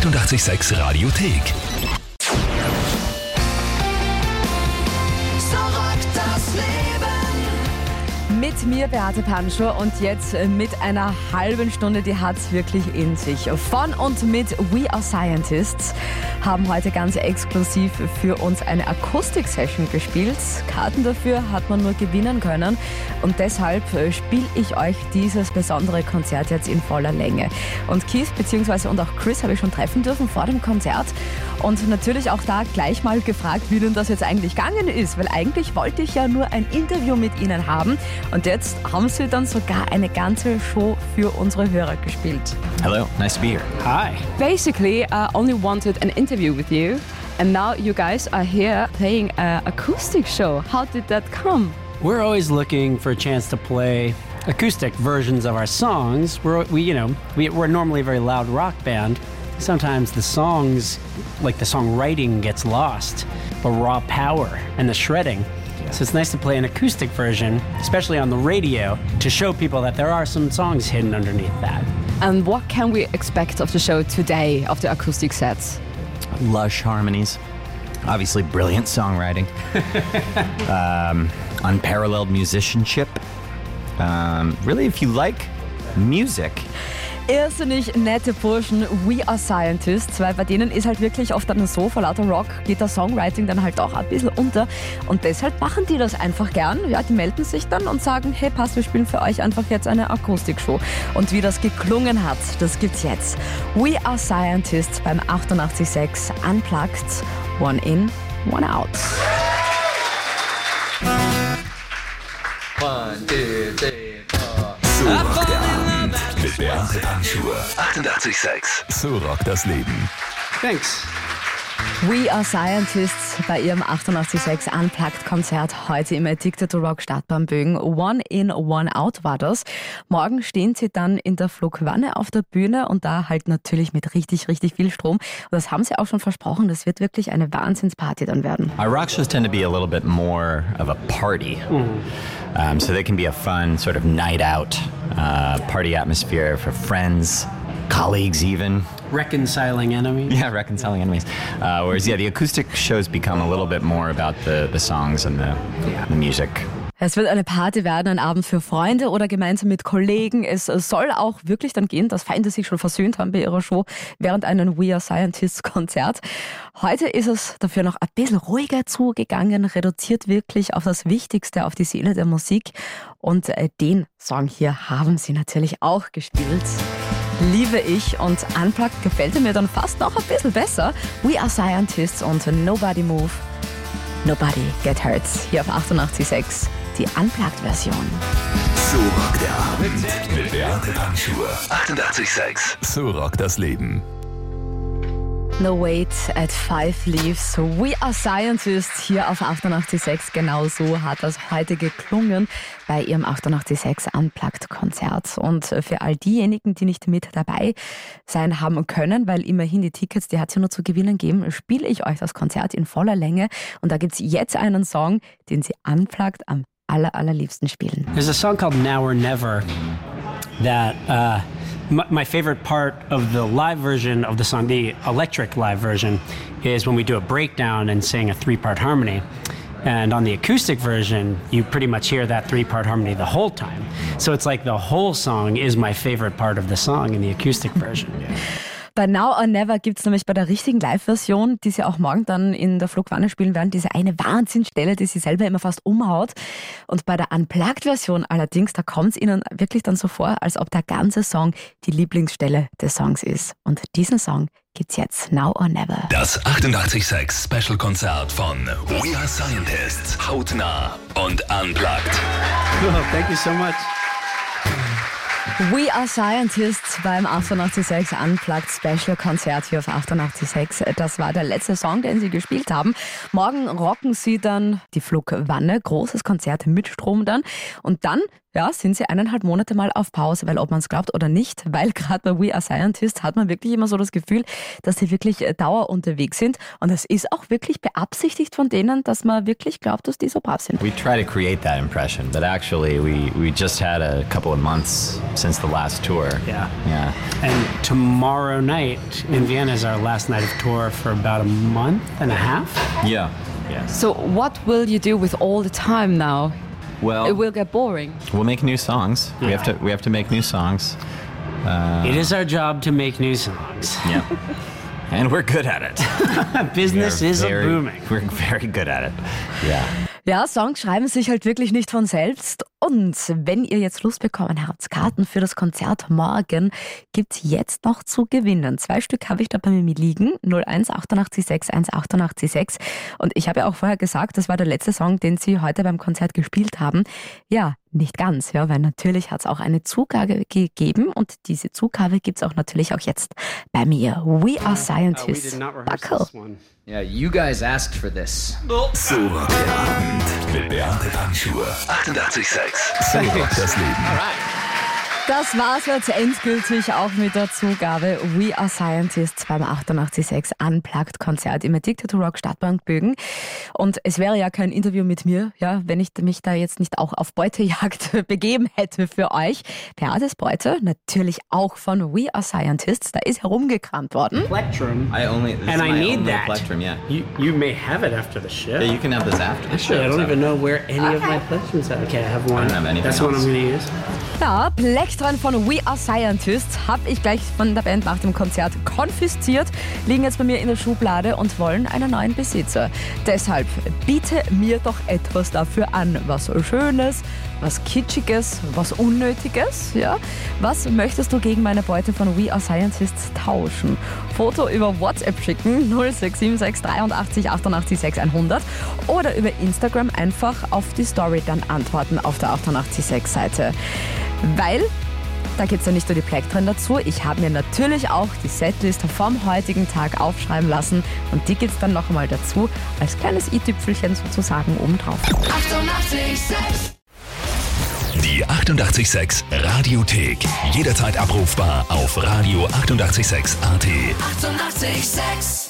886 Radiothek. Mit mir Beate Panschur und jetzt äh, mit einer halben Stunde, die hat's wirklich in sich. Von und mit We Are Scientists haben heute ganz exklusiv für uns eine Akustik-Session gespielt. Karten dafür hat man nur gewinnen können und deshalb spiele ich euch dieses besondere Konzert jetzt in voller Länge. Und Keith bzw. und auch Chris habe ich schon treffen dürfen vor dem Konzert und natürlich auch da gleich mal gefragt, wie denn das jetzt eigentlich gegangen ist, weil eigentlich wollte ich ja nur ein Interview mit ihnen haben und jetzt haben sie dann sogar eine ganze Show für unsere Hörer gespielt. Hello, nice to be here. Hi. Basically, I only wanted an interview with you, and now you guys are here playing an acoustic show. How did that come? We're always looking for a chance to play acoustic versions of our songs. We're, we, you know, we, we're normally a very loud rock band. Sometimes the songs, like the songwriting, gets lost, the raw power and the shredding. So it's nice to play an acoustic version, especially on the radio, to show people that there are some songs hidden underneath that. And what can we expect of the show today, of the acoustic sets? Lush harmonies. Obviously, brilliant songwriting. um, unparalleled musicianship. Um, really, if you like music, Irrsinnig nette Burschen, We Are Scientists, weil bei denen ist halt wirklich oft dann so, vor lauter Rock geht das Songwriting dann halt auch ein bisschen unter und deshalb machen die das einfach gern. Ja, die melden sich dann und sagen, hey, passt, wir spielen für euch einfach jetzt eine Akustikshow. Und wie das geklungen hat, das gibt's jetzt. We Are Scientists beim 886 Unplugged, One In, One Out. So rockt der Abend mit Beate Panschur. 886. So rockt das Leben. Thanks. We Are Scientists bei ihrem 886 Unplugged-Konzert heute im Addicted to Rock Stadtbahnbögen. One in, one out war das. Morgen stehen sie dann in der Flugwanne auf der Bühne und da halt natürlich mit richtig, richtig viel Strom. Und das haben sie auch schon versprochen. Das wird wirklich eine Wahnsinnsparty dann werden. our rock shows tend to be a little bit more of a party. Um, so they can be a fun sort of night out uh, party atmosphere for friends, colleagues, even. Reconciling enemies. Yeah, reconciling enemies. Uh, whereas, yeah, the acoustic shows become a little bit more about the, the songs and the, the music. Es wird eine Party werden, ein Abend für Freunde oder gemeinsam mit Kollegen. Es soll auch wirklich dann gehen, dass Feinde sich schon versöhnt haben bei ihrer Show während einem We Are Scientists Konzert. Heute ist es dafür noch ein bisschen ruhiger zugegangen, reduziert wirklich auf das Wichtigste, auf die Seele der Musik. Und äh, den Song hier haben sie natürlich auch gespielt. Liebe ich und Unplugged gefällt mir dann fast noch ein bisschen besser. We Are Scientists und Nobody Move. Nobody Get Hurt. Hier auf 88.6 die Unplugged-Version. So rockt der Abend Beate Panschur. 886. So rockt das Leben. No Wait at Five Leaves. We are Scientists hier auf 88.6. Genau so hat das heute geklungen bei ihrem 88.6 Unplugged-Konzert. Und für all diejenigen, die nicht mit dabei sein haben können, weil immerhin die Tickets, die hat es ja nur zu gewinnen geben, spiele ich euch das Konzert in voller Länge. Und da gibt es jetzt einen Song, den sie unplugged am aller, allerliebsten spielen. There's a song called Now or Never that uh, my, my favorite part of the live version of the song, the electric live version, is when we do a breakdown and sing a three part harmony. And on the acoustic version, you pretty much hear that three part harmony the whole time. So it's like the whole song is my favorite part of the song in the acoustic version. Bei Now or Never gibt es nämlich bei der richtigen Live-Version, die sie auch morgen dann in der Flugwanne spielen werden, diese eine Wahnsinnsstelle, die sie selber immer fast umhaut. Und bei der Unplugged-Version allerdings, da kommt es ihnen wirklich dann so vor, als ob der ganze Song die Lieblingsstelle des Songs ist. Und diesen Song gibt's jetzt, Now or Never. Das 886 Special Konzert von We Are Scientists. Hautnah und unplugged. Oh, thank you so much. We Are Scientists beim 886 Unplugged Special Konzert hier auf 886. Das war der letzte Song, den sie gespielt haben. Morgen rocken sie dann die Flugwanne, großes Konzert mit Strom dann. Und dann ja, sind sie eineinhalb Monate mal auf Pause, weil ob man es glaubt oder nicht, weil gerade bei We Are Scientists hat man wirklich immer so das Gefühl, dass sie wirklich äh, Dauer unterwegs sind und es ist auch wirklich beabsichtigt von denen, dass man wirklich glaubt, dass die so brav sind. We try to create that impression, but actually, we, we just had a couple of months since the last tour. Yeah. Yeah. And tomorrow night in Vienna is our last night of tour for about a month and a half. Yeah. Yeah. So what will you do with all the time now? Well, It will get boring. we'll make new songs. We have to we have to make new songs. Uh, it is our job to make new songs. Yeah. and we're good at it. Business We're is very- booming. We're very good at it. Yeah. Ja, Songs schreiben sich halt wirklich nicht von selbst. Und wenn ihr jetzt Lust bekommen habt, Karten für das Konzert morgen gibt's jetzt noch zu gewinnen. Zwei Stück habe ich da bei mir liegen. 01 886 1886. Und ich habe ja auch vorher gesagt, das war der letzte Song, den sie heute beim Konzert gespielt haben. Ja, nicht ganz, ja, weil natürlich hat's auch eine Zugabe gegeben und diese Zugabe gibt's auch natürlich auch jetzt bei mir. We are Uh, scientists. rehearse Buckle. Yeah, you guys asked for this. So der Abend mit Beate Panschur. 88,6. So wird das Leben. Das war's jetzt endgültig auch mit der Zugabe We Are Scientists beim 886 Unplugged Konzert im Addicted to Rock Stadtbank Bögen. Und es wäre ja kein Interview mit mir, ja, wenn ich mich da jetzt nicht auch auf Beutejagd begeben hätte für euch. Beates Beute, natürlich auch von We Are Scientists, da ist herumgekramt worden. Plectrum. I only and I need that. plectrum, yeah. You, you may have it after the show. Yeah, you can have this after the show. Actually, I don't so- even know where any of my plectrums are. Okay, I have one. don't have anything That's the one I'm else. going to use. Ja, Plektron von We Are Scientists habe ich gleich von der Band nach dem Konzert konfisziert, liegen jetzt bei mir in der Schublade und wollen einen neuen Besitzer. Deshalb biete mir doch etwas dafür an. Was Schönes, was Kitschiges, was Unnötiges. Ja? Was möchtest du gegen meine Beute von We Are Scientists tauschen? Foto über WhatsApp schicken 0676 83 88 6100 oder über Instagram einfach auf die Story dann antworten auf der 886 Seite. Weil da gibt es ja nicht nur die Plektren dazu. Ich habe mir natürlich auch die Setlist vom heutigen Tag aufschreiben lassen und die gibt es dann noch einmal dazu als kleines i-Tüpfelchen sozusagen obendrauf. 886 Die 88,6 Radiothek. Jederzeit abrufbar auf radio886.at. 88,6. Eighty-eight, sex.